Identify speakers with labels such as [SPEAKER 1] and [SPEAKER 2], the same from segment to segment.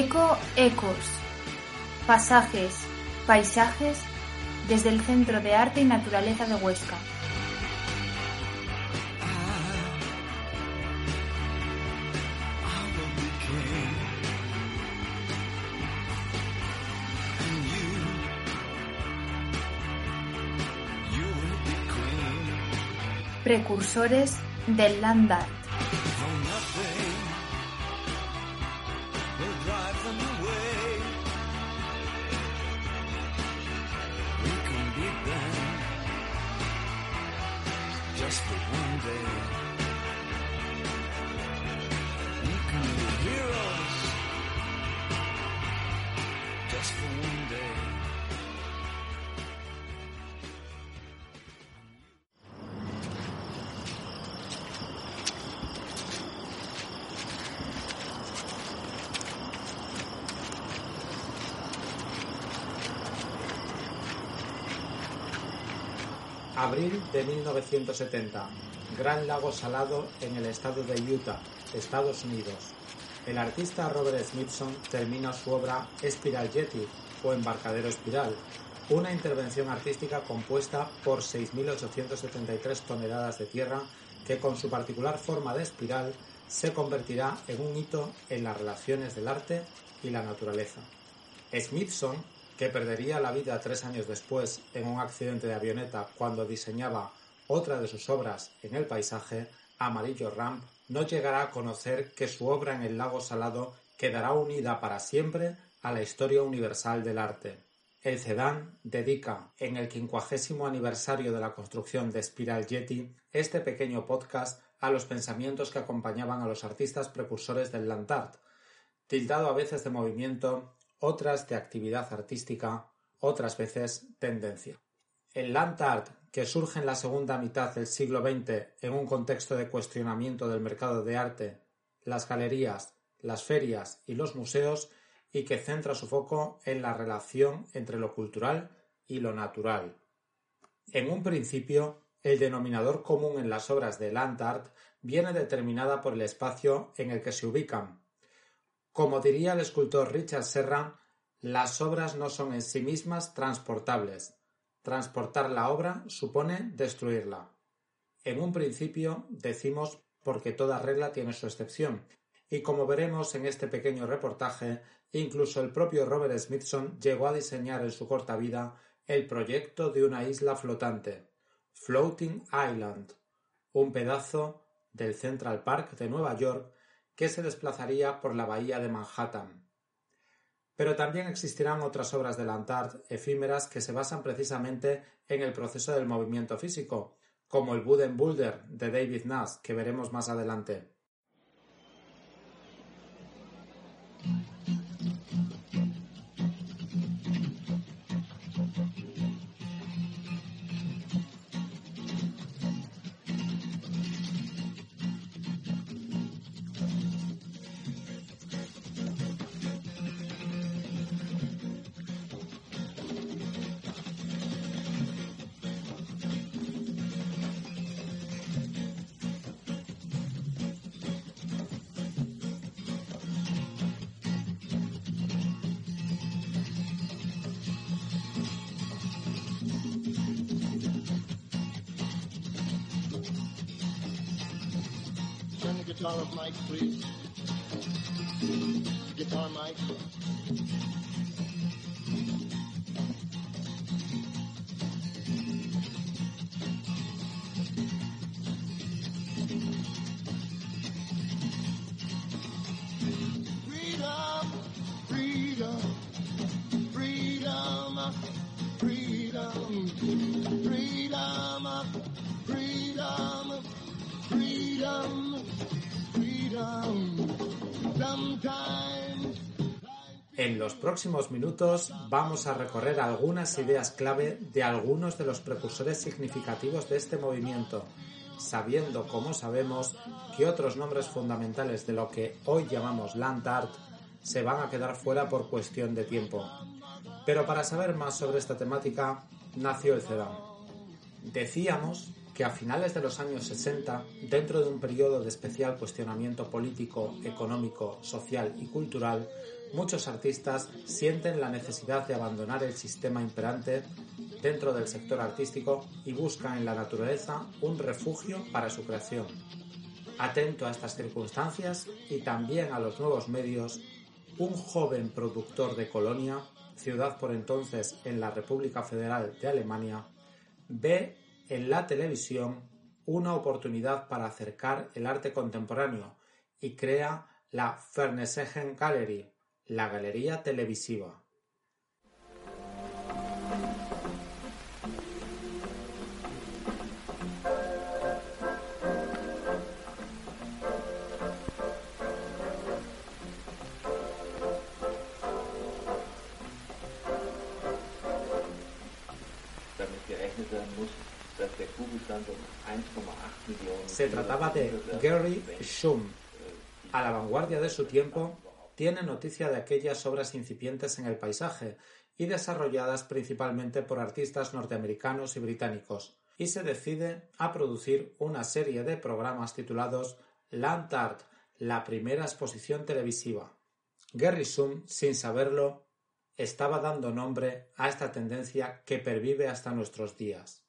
[SPEAKER 1] Eco Ecos. Pasajes, paisajes desde el Centro de Arte y Naturaleza de Huesca. Precursores del land art.
[SPEAKER 2] 1970. Gran lago salado en el estado de Utah, Estados Unidos. El artista Robert Smithson termina su obra Spiral Jetty o Embarcadero Espiral, una intervención artística compuesta por 6.873 toneladas de tierra que con su particular forma de espiral se convertirá en un hito en las relaciones del arte y la naturaleza. Smithson que perdería la vida tres años después en un accidente de avioneta cuando diseñaba otra de sus obras en el paisaje, Amarillo Ramp, no llegará a conocer que su obra en el lago salado quedará unida para siempre a la historia universal del arte. El CEDAN dedica, en el quincuagésimo aniversario de la construcción de Spiral Jetty, este pequeño podcast a los pensamientos que acompañaban a los artistas precursores del land art, tildado a veces de movimiento otras de actividad artística, otras veces tendencia. El land art, que surge en la segunda mitad del siglo XX en un contexto de cuestionamiento del mercado de arte, las galerías, las ferias y los museos, y que centra su foco en la relación entre lo cultural y lo natural. En un principio, el denominador común en las obras de land art viene determinada por el espacio en el que se ubican, como diría el escultor Richard Serra, las obras no son en sí mismas transportables. Transportar la obra supone destruirla. En un principio decimos porque toda regla tiene su excepción, y como veremos en este pequeño reportaje, incluso el propio Robert Smithson llegó a diseñar en su corta vida el proyecto de una isla flotante, Floating Island, un pedazo del Central Park de Nueva York que se desplazaría por la bahía de Manhattan. Pero también existirán otras obras de Lantard efímeras que se basan precisamente en el proceso del movimiento físico, como el Wooden Boulder de David Nash, que veremos más adelante.
[SPEAKER 3] Guitar of Mike, please. Guitar Mike.
[SPEAKER 2] En los próximos minutos vamos a recorrer algunas ideas clave de algunos de los precursores significativos de este movimiento, sabiendo, como sabemos, que otros nombres fundamentales de lo que hoy llamamos land art se van a quedar fuera por cuestión de tiempo. Pero para saber más sobre esta temática, nació el CEDAM. Decíamos que a finales de los años 60, dentro de un periodo de especial cuestionamiento político, económico, social y cultural, muchos artistas sienten la necesidad de abandonar el sistema imperante dentro del sector artístico y buscan en la naturaleza un refugio para su creación. Atento a estas circunstancias y también a los nuevos medios, un joven productor de Colonia, ciudad por entonces en la República Federal de Alemania, ve en la televisión una oportunidad para acercar el arte contemporáneo y crea la Fernsehen Gallery, la galería televisiva.
[SPEAKER 4] damit gerechnet werden muss, dass der Kugelstand 1,8 Millionen
[SPEAKER 2] Se trataba de Gary Schum. A la vanguardia de su tiempo, tiene noticia de aquellas obras incipientes en el paisaje y desarrolladas principalmente por artistas norteamericanos y británicos, y se decide a producir una serie de programas titulados Land Art, la primera exposición televisiva. Gary Shum, sin saberlo, estaba dando nombre a esta tendencia que pervive hasta nuestros días.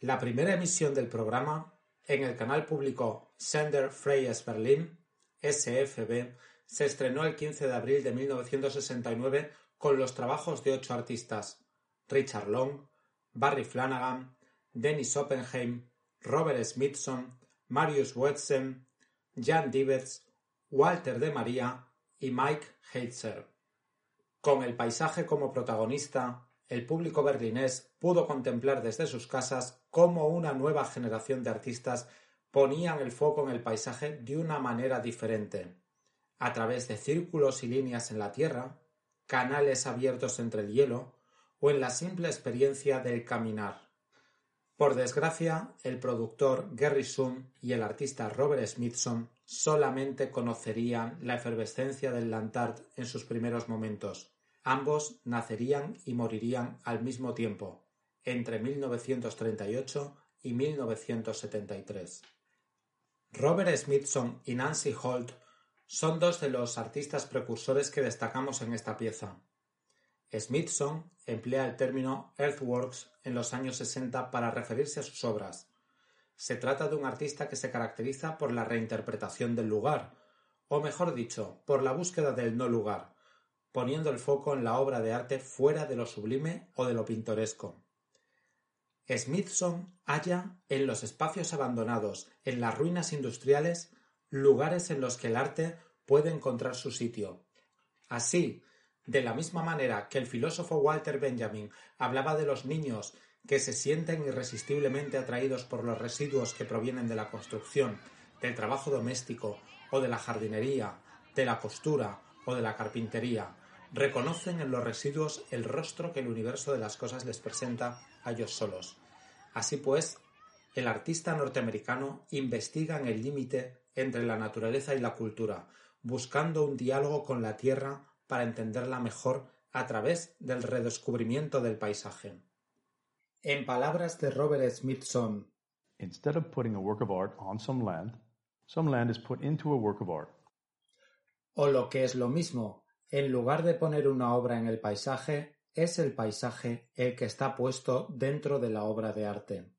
[SPEAKER 2] La primera emisión del programa, en el canal público Sender Freies Berlin, SFB, se estrenó el 15 de abril de 1969 con los trabajos de ocho artistas: Richard Long, Barry Flanagan, Dennis Oppenheim, Robert Smithson, Marius Wetzel, Jan Divers, Walter de María y Mike Heitzer. Con el paisaje como protagonista, el público berlinés pudo contemplar desde sus casas cómo una nueva generación de artistas ponían el foco en el paisaje de una manera diferente, a través de círculos y líneas en la tierra, canales abiertos entre el hielo o en la simple experiencia del caminar. Por desgracia, el productor Gary Shum y el artista Robert Smithson solamente conocerían la efervescencia del Lantart en sus primeros momentos. Ambos nacerían y morirían al mismo tiempo, entre 1938 y 1973. Robert Smithson y Nancy Holt son dos de los artistas precursores que destacamos en esta pieza. Smithson emplea el término earthworks en los años 60 para referirse a sus obras. Se trata de un artista que se caracteriza por la reinterpretación del lugar, o mejor dicho, por la búsqueda del no lugar, poniendo el foco en la obra de arte fuera de lo sublime o de lo pintoresco. Smithson halla en los espacios abandonados, en las ruinas industriales, lugares en los que el arte puede encontrar su sitio. Así, de la misma manera que el filósofo Walter Benjamin hablaba de los niños que se sienten irresistiblemente atraídos por los residuos que provienen de la construcción, del trabajo doméstico o de la jardinería, de la costura o de la carpintería, reconocen en los residuos el rostro que el universo de las cosas les presenta a ellos solos. Así pues, el artista norteamericano investiga en el límite entre la naturaleza y la cultura, buscando un diálogo con la tierra para entenderla mejor a través del redescubrimiento del paisaje. En palabras de Robert Smithson,
[SPEAKER 5] Instead of putting a work of art on some land, some land is put into a work of art.
[SPEAKER 2] o lo que es lo mismo, en lugar de poner una obra en el paisaje, es el paisaje el que está puesto dentro de la obra de arte.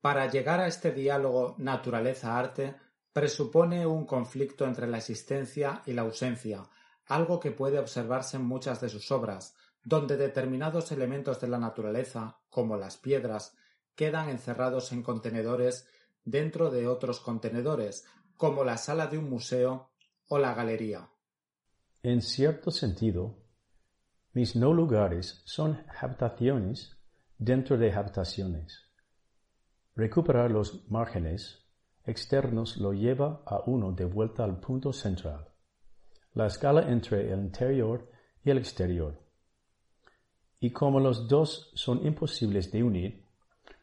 [SPEAKER 2] Para llegar a este diálogo naturaleza-arte, presupone un conflicto entre la existencia y la ausencia, algo que puede observarse en muchas de sus obras, donde determinados elementos de la naturaleza, como las piedras, quedan encerrados en contenedores dentro de otros contenedores, como la sala de un museo o la galería.
[SPEAKER 5] En cierto sentido, mis no lugares son habitaciones dentro de habitaciones. Recuperar los márgenes externos lo lleva a uno de vuelta al punto central, la escala entre el interior y el exterior. Y como los dos son imposibles de unir,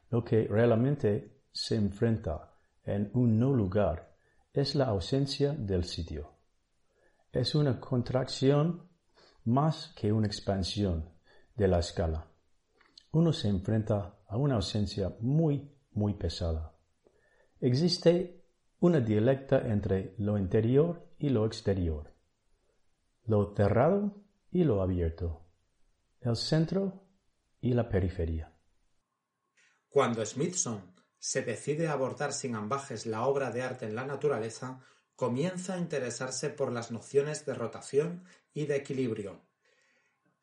[SPEAKER 5] lo que realmente se enfrenta en un no lugar es la ausencia del sitio. Es una contracción más que una expansión de la escala. Uno se enfrenta a una ausencia muy, muy pesada. Existe una dialecta entre lo interior y lo exterior, lo cerrado y lo abierto, el centro y la periferia.
[SPEAKER 2] Cuando Smithson se decide a abordar sin ambajes la obra de arte en la naturaleza, comienza a interesarse por las nociones de rotación y de equilibrio.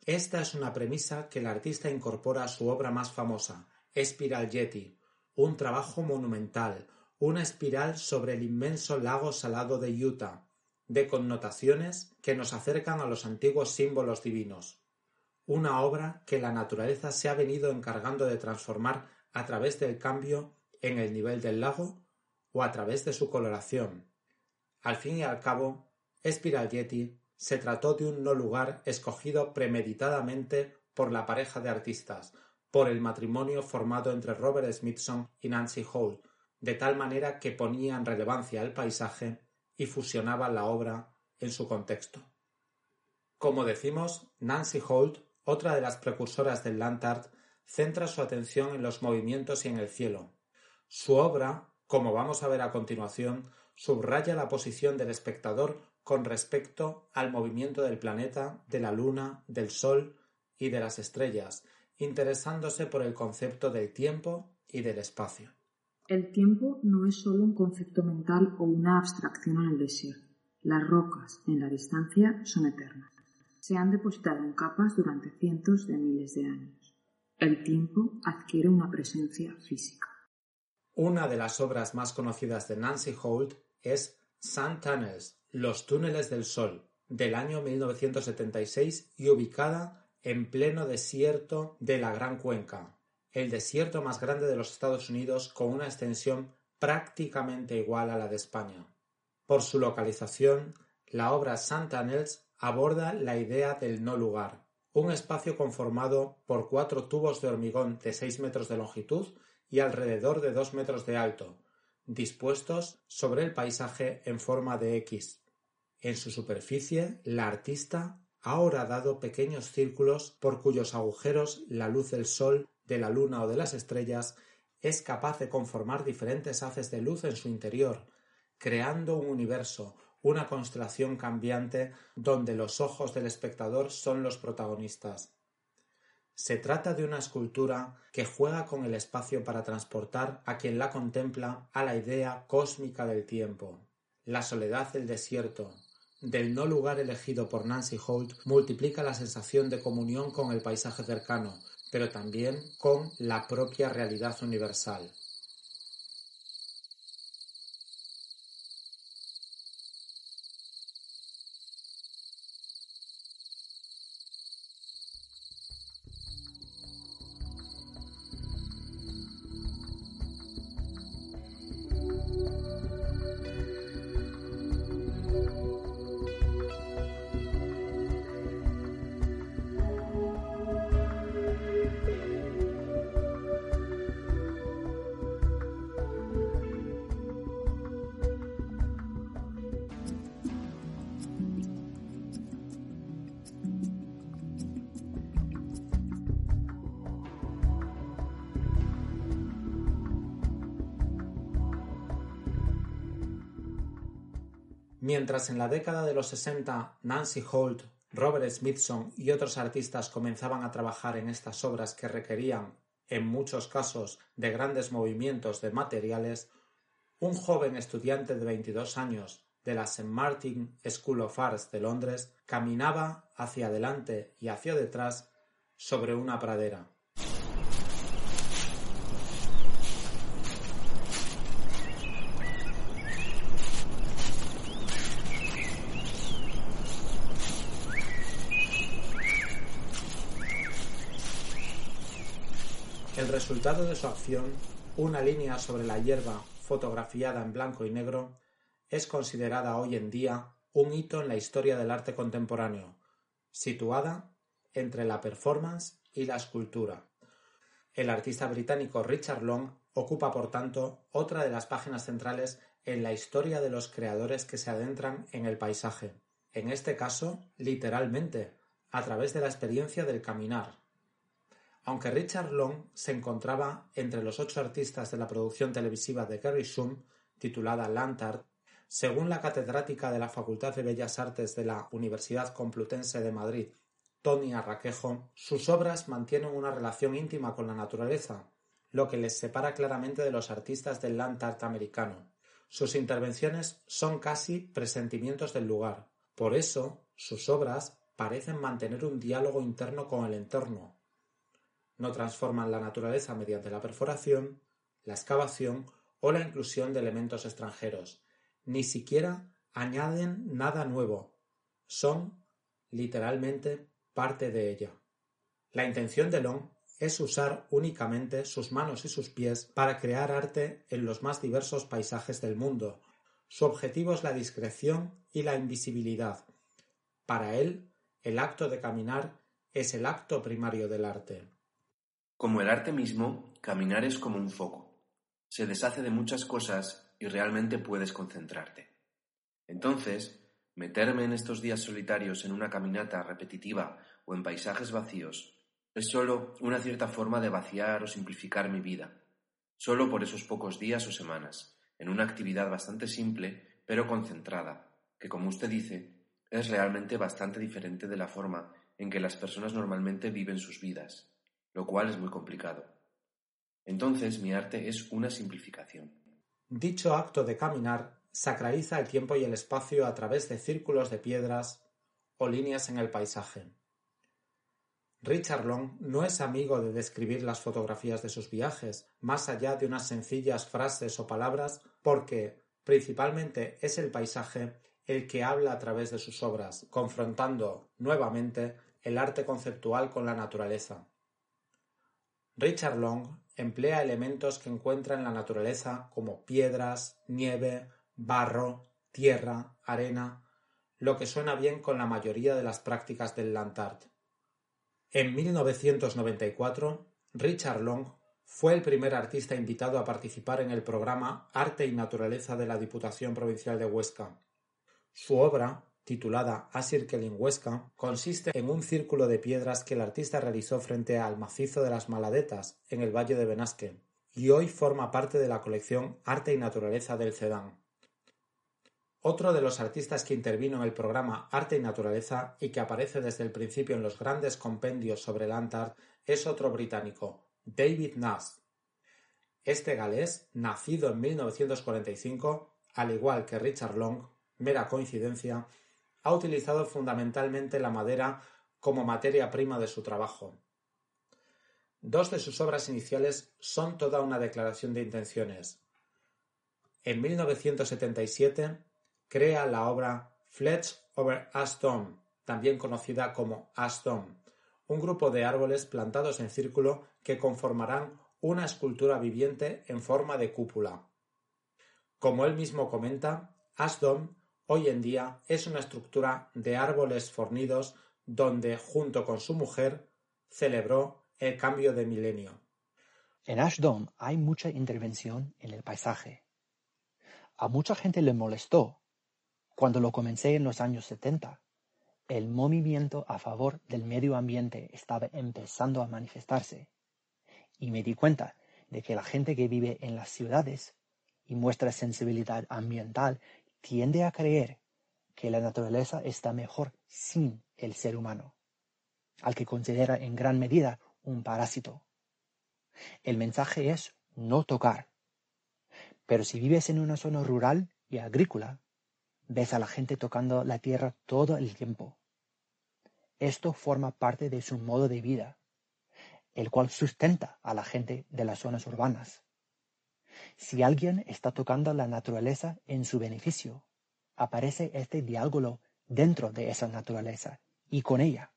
[SPEAKER 2] Esta es una premisa que el artista incorpora a su obra más famosa, Spiral Yeti, un trabajo monumental, una espiral sobre el inmenso lago salado de Utah, de connotaciones que nos acercan a los antiguos símbolos divinos. Una obra que la naturaleza se ha venido encargando de transformar a través del cambio en el nivel del lago o a través de su coloración. Al fin y al cabo, Spiral Yeti se trató de un no lugar escogido premeditadamente por la pareja de artistas, por el matrimonio formado entre Robert Smithson y Nancy Holt, de tal manera que ponía en relevancia el paisaje y fusionaba la obra en su contexto. Como decimos, Nancy Holt, otra de las precursoras del land art, centra su atención en los movimientos y en el cielo. Su obra, como vamos a ver a continuación, subraya la posición del espectador con respecto al movimiento del planeta, de la luna, del sol y de las estrellas, interesándose por el concepto del tiempo y del espacio.
[SPEAKER 6] El tiempo no es solo un concepto mental o una abstracción en el desierto. Las rocas en la distancia son eternas. Se han depositado en capas durante cientos de miles de años. El tiempo adquiere una presencia física.
[SPEAKER 2] Una de las obras más conocidas de Nancy Holt es Sun Tunnels, Los túneles del sol, del año 1976 y ubicada en pleno desierto de la Gran Cuenca, el desierto más grande de los Estados Unidos con una extensión prácticamente igual a la de España. Por su localización, la obra Santa Nels aborda la idea del no lugar, un espacio conformado por cuatro tubos de hormigón de seis metros de longitud y alrededor de dos metros de alto, dispuestos sobre el paisaje en forma de X. En su superficie, la artista ha horadado pequeños círculos por cuyos agujeros la luz del sol de la luna o de las estrellas es capaz de conformar diferentes haces de luz en su interior, creando un universo, una constelación cambiante donde los ojos del espectador son los protagonistas. Se trata de una escultura que juega con el espacio para transportar a quien la contempla a la idea cósmica del tiempo. La soledad del desierto, del no lugar elegido por Nancy Holt, multiplica la sensación de comunión con el paisaje cercano, pero también con la propia realidad universal. Mientras en la década de los 60 Nancy Holt, Robert Smithson y otros artistas comenzaban a trabajar en estas obras que requerían, en muchos casos, de grandes movimientos de materiales, un joven estudiante de 22 años de la St. Martin School of Arts de Londres caminaba hacia adelante y hacia detrás sobre una pradera. El resultado de su acción, una línea sobre la hierba fotografiada en blanco y negro, es considerada hoy en día un hito en la historia del arte contemporáneo, situada entre la performance y la escultura. El artista británico Richard Long ocupa, por tanto, otra de las páginas centrales en la historia de los creadores que se adentran en el paisaje, en este caso, literalmente, a través de la experiencia del caminar. Aunque Richard Long se encontraba entre los ocho artistas de la producción televisiva de Gary Shum, titulada Lantard, según la catedrática de la Facultad de Bellas Artes de la Universidad Complutense de Madrid, Tony Arraquejo, sus obras mantienen una relación íntima con la naturaleza, lo que les separa claramente de los artistas del land art americano. Sus intervenciones son casi presentimientos del lugar. Por eso, sus obras parecen mantener un diálogo interno con el entorno. No transforman la naturaleza mediante la perforación, la excavación o la inclusión de elementos extranjeros. Ni siquiera añaden nada nuevo. Son, literalmente, parte de ella. La intención de Long es usar únicamente sus manos y sus pies para crear arte en los más diversos paisajes del mundo. Su objetivo es la discreción y la invisibilidad. Para él, el acto de caminar es el acto primario del arte.
[SPEAKER 7] Como el arte mismo, caminar es como un foco. Se deshace de muchas cosas y realmente puedes concentrarte. Entonces, meterme en estos días solitarios en una caminata repetitiva o en paisajes vacíos es solo una cierta forma de vaciar o simplificar mi vida, solo por esos pocos días o semanas, en una actividad bastante simple, pero concentrada, que como usted dice, es realmente bastante diferente de la forma en que las personas normalmente viven sus vidas, lo cual es muy complicado. Entonces mi arte es una simplificación.
[SPEAKER 2] Dicho acto de caminar sacraliza el tiempo y el espacio a través de círculos de piedras o líneas en el paisaje. Richard Long no es amigo de describir las fotografías de sus viajes, más allá de unas sencillas frases o palabras, porque principalmente es el paisaje el que habla a través de sus obras, confrontando nuevamente el arte conceptual con la naturaleza. Richard Long emplea elementos que encuentra en la naturaleza como piedras, nieve, barro, tierra, arena, lo que suena bien con la mayoría de las prácticas del land art. En 1994, Richard Long fue el primer artista invitado a participar en el programa Arte y Naturaleza de la Diputación Provincial de Huesca. Su obra, titulada A consiste en un círculo de piedras que el artista realizó frente al macizo de las Maladetas, en el Valle de Benasque, y hoy forma parte de la colección Arte y Naturaleza del CEDAN. Otro de los artistas que intervino en el programa Arte y Naturaleza y que aparece desde el principio en los grandes compendios sobre el art es otro británico, David Nash. Este galés, nacido en 1945, al igual que Richard Long, mera coincidencia, ha utilizado fundamentalmente la madera como materia prima de su trabajo. Dos de sus obras iniciales son toda una declaración de intenciones. En 1977 crea la obra Fletch over Aston, también conocida como Aston, un grupo de árboles plantados en círculo que conformarán una escultura viviente en forma de cúpula. Como él mismo comenta, Aston hoy en día es una estructura de árboles fornidos donde, junto con su mujer, celebró el cambio de milenio.
[SPEAKER 8] En Ashdom hay mucha intervención en el paisaje. A mucha gente le molestó cuando lo comencé en los años 70, el movimiento a favor del medio ambiente estaba empezando a manifestarse y me di cuenta de que la gente que vive en las ciudades y muestra sensibilidad ambiental tiende a creer que la naturaleza está mejor sin el ser humano, al que considera en gran medida un parásito. El mensaje es no tocar. Pero si vives en una zona rural y agrícola, ves a la gente tocando la tierra todo el tiempo. Esto forma parte de su modo de vida, el cual sustenta a la gente de las zonas urbanas. Si alguien está tocando la naturaleza en su beneficio, aparece este diálogo dentro de esa naturaleza y con ella.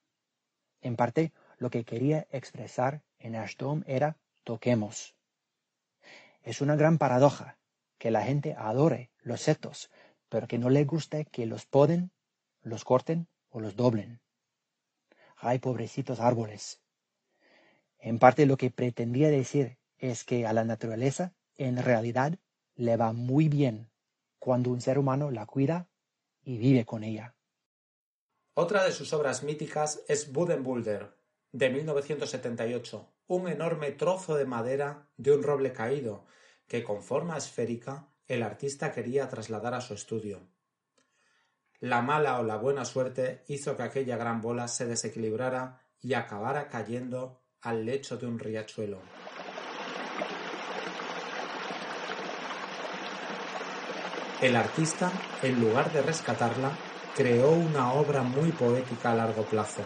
[SPEAKER 8] En parte, lo que quería expresar en Ashdom era toquemos. Es una gran paradoja que la gente adore los setos, pero que no le guste que los poden, los corten o los doblen. Ay, pobrecitos árboles. En parte lo que pretendía decir es que a la naturaleza, en realidad, le va muy bien cuando un ser humano la cuida y vive con ella.
[SPEAKER 2] Otra de sus obras míticas es Budenbulder, de 1978, un enorme trozo de madera de un roble caído, que con forma esférica el artista quería trasladar a su estudio. La mala o la buena suerte hizo que aquella gran bola se desequilibrara y acabara cayendo al lecho de un riachuelo. El artista, en lugar de rescatarla, creó una obra muy poética a largo plazo,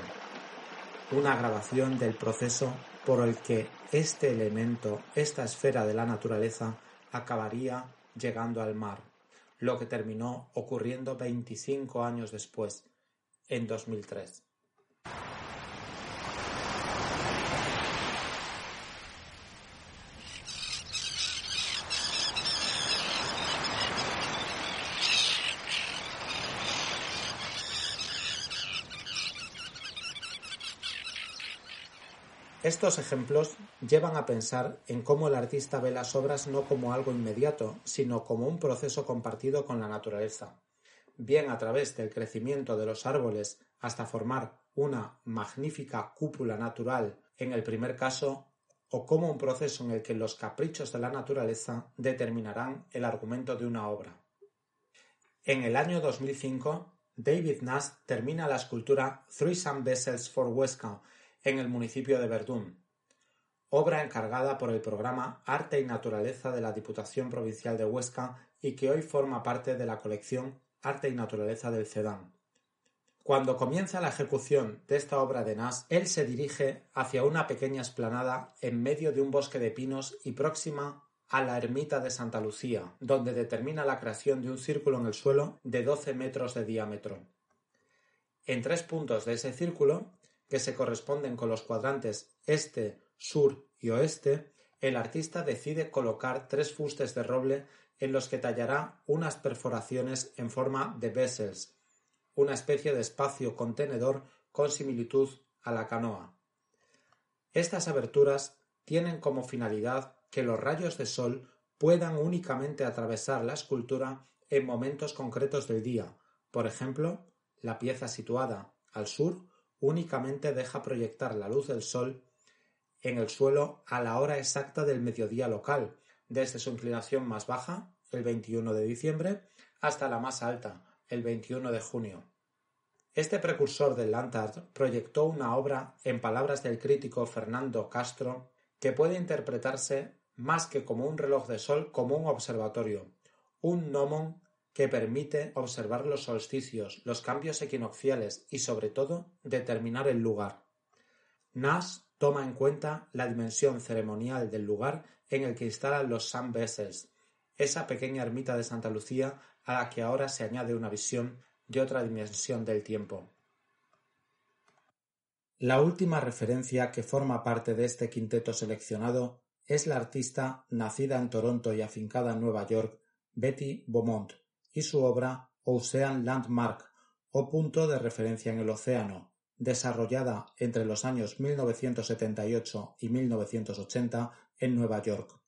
[SPEAKER 2] una grabación del proceso por el que este elemento, esta esfera de la naturaleza, acabaría llegando al mar, lo que terminó ocurriendo 25 años después, en 2003. Estos ejemplos llevan a pensar en cómo el artista ve las obras no como algo inmediato, sino como un proceso compartido con la naturaleza, bien a través del crecimiento de los árboles hasta formar una magnífica cúpula natural en el primer caso, o como un proceso en el que los caprichos de la naturaleza determinarán el argumento de una obra. En el año 2005, David Nash termina la escultura Three Sun Vessels for Huesca en el municipio de Verdún, obra encargada por el programa Arte y Naturaleza de la Diputación Provincial de Huesca y que hoy forma parte de la colección Arte y Naturaleza del CEDAN. Cuando comienza la ejecución de esta obra de Nas, él se dirige hacia una pequeña esplanada en medio de un bosque de pinos y próxima a la ermita de Santa Lucía, donde determina la creación de un círculo en el suelo de 12 metros de diámetro. En tres puntos de ese círculo que se corresponden con los cuadrantes este, sur y oeste, el artista decide colocar tres fustes de roble en los que tallará unas perforaciones en forma de vessels, una especie de espacio contenedor con similitud a la canoa. Estas aberturas tienen como finalidad que los rayos de sol puedan únicamente atravesar la escultura en momentos concretos del día, por ejemplo, la pieza situada al sur únicamente deja proyectar la luz del sol en el suelo a la hora exacta del mediodía local, desde su inclinación más baja, el 21 de diciembre, hasta la más alta, el 21 de junio. Este precursor del Landart proyectó una obra, en palabras del crítico Fernando Castro, que puede interpretarse más que como un reloj de sol, como un observatorio, un gnomon que permite observar los solsticios, los cambios equinocciales y, sobre todo, determinar el lugar. Nash toma en cuenta la dimensión ceremonial del lugar en el que instalan los Sun Vessels, esa pequeña ermita de Santa Lucía a la que ahora se añade una visión de otra dimensión del tiempo. La última referencia que forma parte de este quinteto seleccionado es la artista nacida en Toronto y afincada en Nueva York, Betty Beaumont, y su obra Ocean Landmark o punto de referencia en el océano, desarrollada entre los años 1978 y 1980 en Nueva York.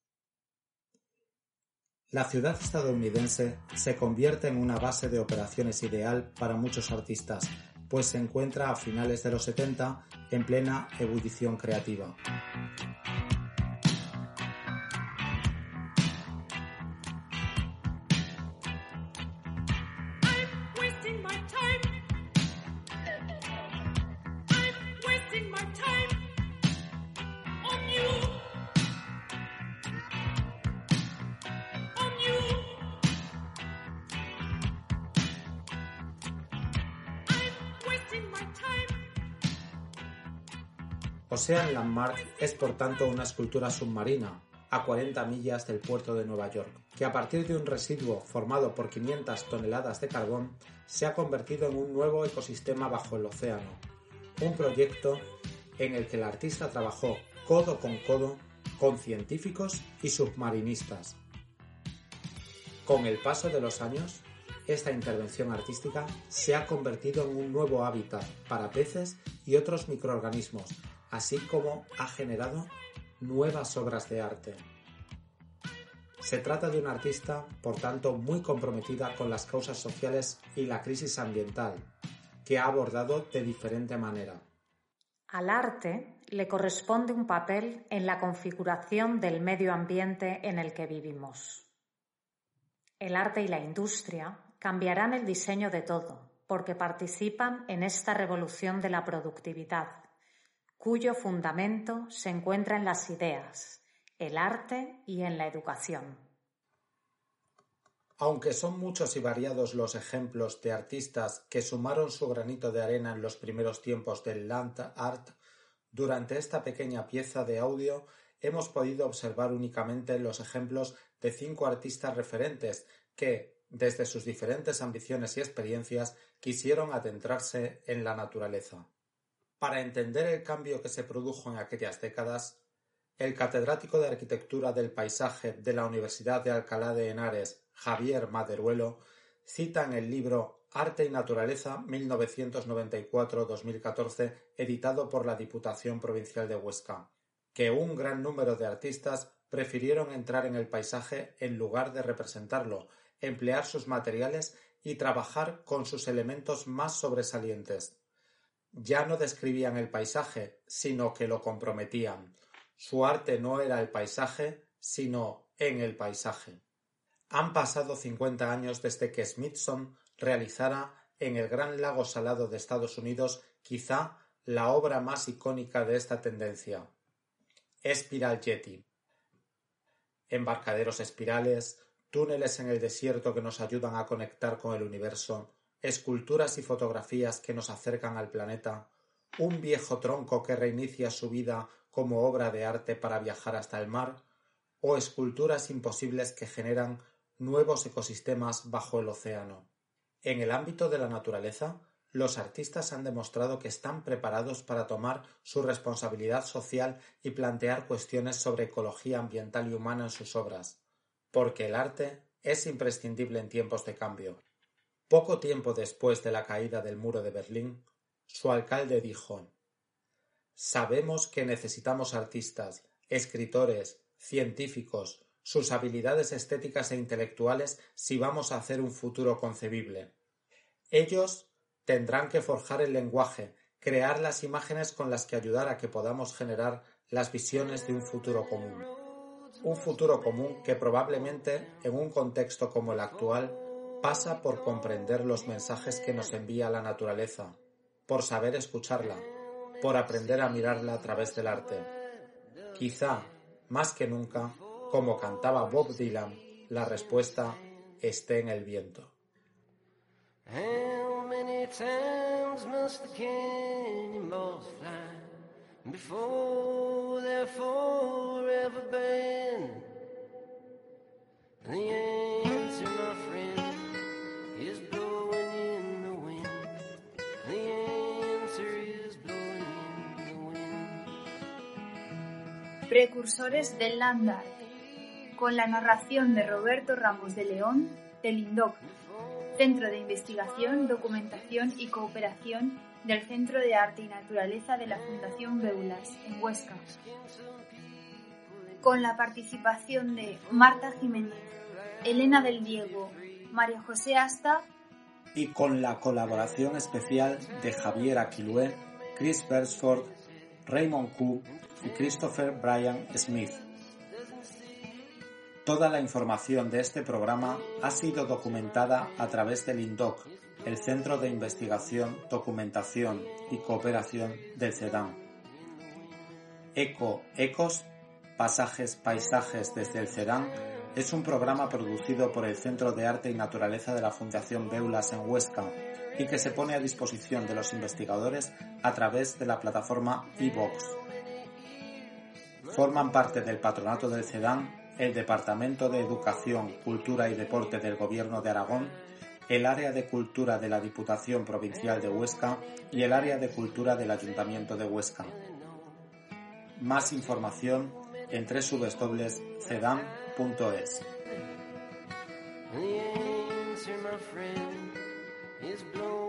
[SPEAKER 2] La ciudad estadounidense se convierte en una base de operaciones ideal para muchos artistas, pues se encuentra a finales de los 70 en plena ebullición creativa. Ocean Landmark es por tanto una escultura submarina a 40 millas del puerto de Nueva York, que a partir de un residuo formado por 500 toneladas de carbón se ha convertido en un nuevo ecosistema bajo el océano, un proyecto en el que el artista trabajó codo con codo con científicos y submarinistas. Con el paso de los años, esta intervención artística se ha convertido en un nuevo hábitat para peces y otros microorganismos, así como ha generado nuevas obras de arte. Se trata de una artista, por tanto, muy comprometida con las causas sociales y la crisis ambiental, que ha abordado de diferente manera.
[SPEAKER 9] Al arte le corresponde un papel en la configuración del medio ambiente en el que vivimos. El arte y la industria cambiarán el diseño de todo, porque participan en esta revolución de la productividad, cuyo fundamento se encuentra en las ideas, el arte y en la educación.
[SPEAKER 2] Aunque son muchos y variados los ejemplos de artistas que sumaron su granito de arena en los primeros tiempos del land art, durante esta pequeña pieza de audio hemos podido observar únicamente los ejemplos de cinco artistas referentes que, desde sus diferentes ambiciones y experiencias, quisieron adentrarse en la naturaleza. Para entender el cambio que se produjo en aquellas décadas, el catedrático de Arquitectura del Paisaje de la Universidad de Alcalá de Henares, Javier Maderuelo, cita en el libro Arte y Naturaleza 1994-2014, editado por la Diputación Provincial de Huesca, que un gran número de artistas prefirieron entrar en el paisaje en lugar de representarlo, emplear sus materiales y trabajar con sus elementos más sobresalientes. Ya no describían el paisaje, sino que lo comprometían, su arte no era el paisaje, sino en el paisaje. Han pasado 50 años desde que Smithson realizara en el Gran Lago Salado de Estados Unidos quizá la obra más icónica de esta tendencia, Espiral Jetty. Embarcaderos espirales, túneles en el desierto que nos ayudan a conectar con el universo, esculturas y fotografías que nos acercan al planeta, un viejo tronco que reinicia su vida como obra de arte para viajar hasta el mar, o esculturas imposibles que generan nuevos ecosistemas bajo el océano. En el ámbito de la naturaleza, los artistas han demostrado que están preparados para tomar su responsabilidad social y plantear cuestiones sobre ecología ambiental y humana en sus obras, porque el arte es imprescindible en tiempos de cambio. Poco tiempo después de la caída del muro de Berlín, su alcalde dijo Sabemos que necesitamos artistas, escritores, científicos, sus habilidades estéticas e intelectuales si vamos a hacer un futuro concebible. Ellos tendrán que forjar el lenguaje, crear las imágenes con las que ayudar a que podamos generar las visiones de un futuro común. Un futuro común que probablemente, en un contexto como el actual, pasa por comprender los mensajes que nos envía la naturaleza, por saber escucharla, por aprender a mirarla a través del arte. Quizá, más que nunca, como cantaba Bob Dylan, la respuesta esté en el viento.
[SPEAKER 1] Precursores del Land Art, con la narración de Roberto Ramos de León, del INDOC, Centro de Investigación, Documentación y Cooperación del Centro de Arte y Naturaleza de la Fundación Beulas, en Huesca. Con la participación de Marta Jiménez, Elena del Diego, María José Asta
[SPEAKER 2] y con la colaboración especial de Javier Aquilué, Chris Bersford, Raymond Koo y Christopher Brian Smith. Toda la información de este programa ha sido documentada a través del INDOC, el Centro de Investigación, Documentación y Cooperación del CEDAM. Eco Ecos, Pasajes Paisajes desde el CEDAM es un programa producido por el Centro de Arte y Naturaleza de la Fundación Beulas en Huesca y que se pone a disposición de los investigadores a través de la plataforma eVox. Forman parte del patronato del CEDAM el Departamento de Educación, Cultura y Deporte del Gobierno de Aragón, el Área de Cultura de la Diputación Provincial de Huesca y el Área de Cultura del Ayuntamiento de Huesca. Más información en www.cedam.es.
[SPEAKER 10] is blowing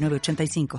[SPEAKER 11] 906985.